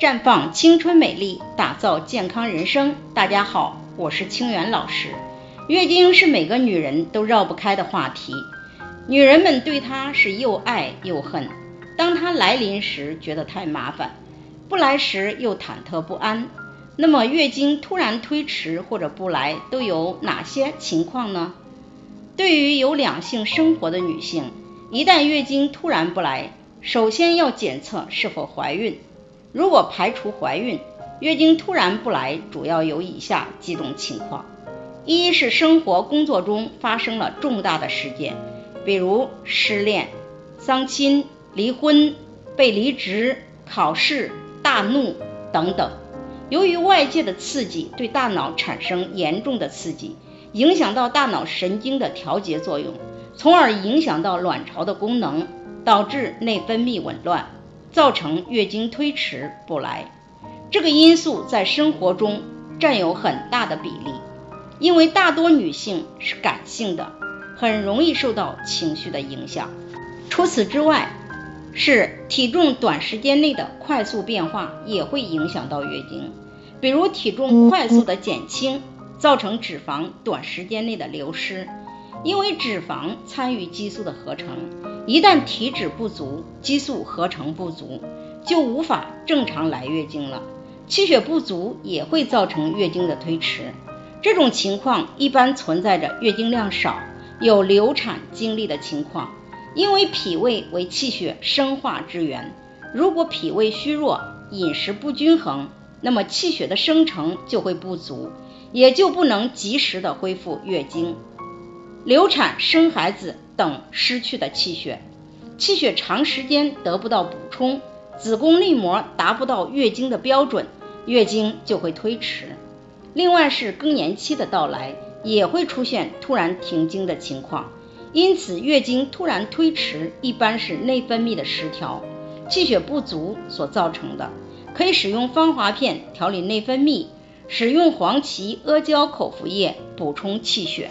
绽放青春美丽，打造健康人生。大家好，我是清源老师。月经是每个女人都绕不开的话题，女人们对它是又爱又恨。当它来临时，觉得太麻烦；不来时又忐忑不安。那么，月经突然推迟或者不来，都有哪些情况呢？对于有两性生活的女性，一旦月经突然不来，首先要检测是否怀孕。如果排除怀孕，月经突然不来，主要有以下几种情况：一是生活工作中发生了重大的事件，比如失恋、丧亲、离婚、被离职、考试、大怒等等。由于外界的刺激对大脑产生严重的刺激，影响到大脑神经的调节作用，从而影响到卵巢的功能，导致内分泌紊乱。造成月经推迟不来，这个因素在生活中占有很大的比例，因为大多女性是感性的，很容易受到情绪的影响。除此之外，是体重短时间内的快速变化也会影响到月经，比如体重快速的减轻，造成脂肪短时间内的流失。因为脂肪参与激素的合成，一旦体脂不足，激素合成不足，就无法正常来月经了。气血不足也会造成月经的推迟。这种情况一般存在着月经量少、有流产经历的情况。因为脾胃为气血生化之源，如果脾胃虚弱、饮食不均衡，那么气血的生成就会不足，也就不能及时的恢复月经。流产、生孩子等失去的气血，气血长时间得不到补充，子宫内膜达不到月经的标准，月经就会推迟。另外是更年期的到来，也会出现突然停经的情况。因此，月经突然推迟一般是内分泌的失调、气血不足所造成的。可以使用芳华片调理内分泌，使用黄芪、阿胶口服液补充气血。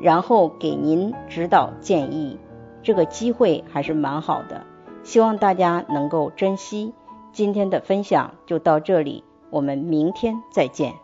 然后给您指导建议，这个机会还是蛮好的，希望大家能够珍惜。今天的分享就到这里，我们明天再见。